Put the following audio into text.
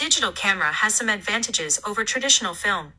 digital camera has some advantages over traditional film.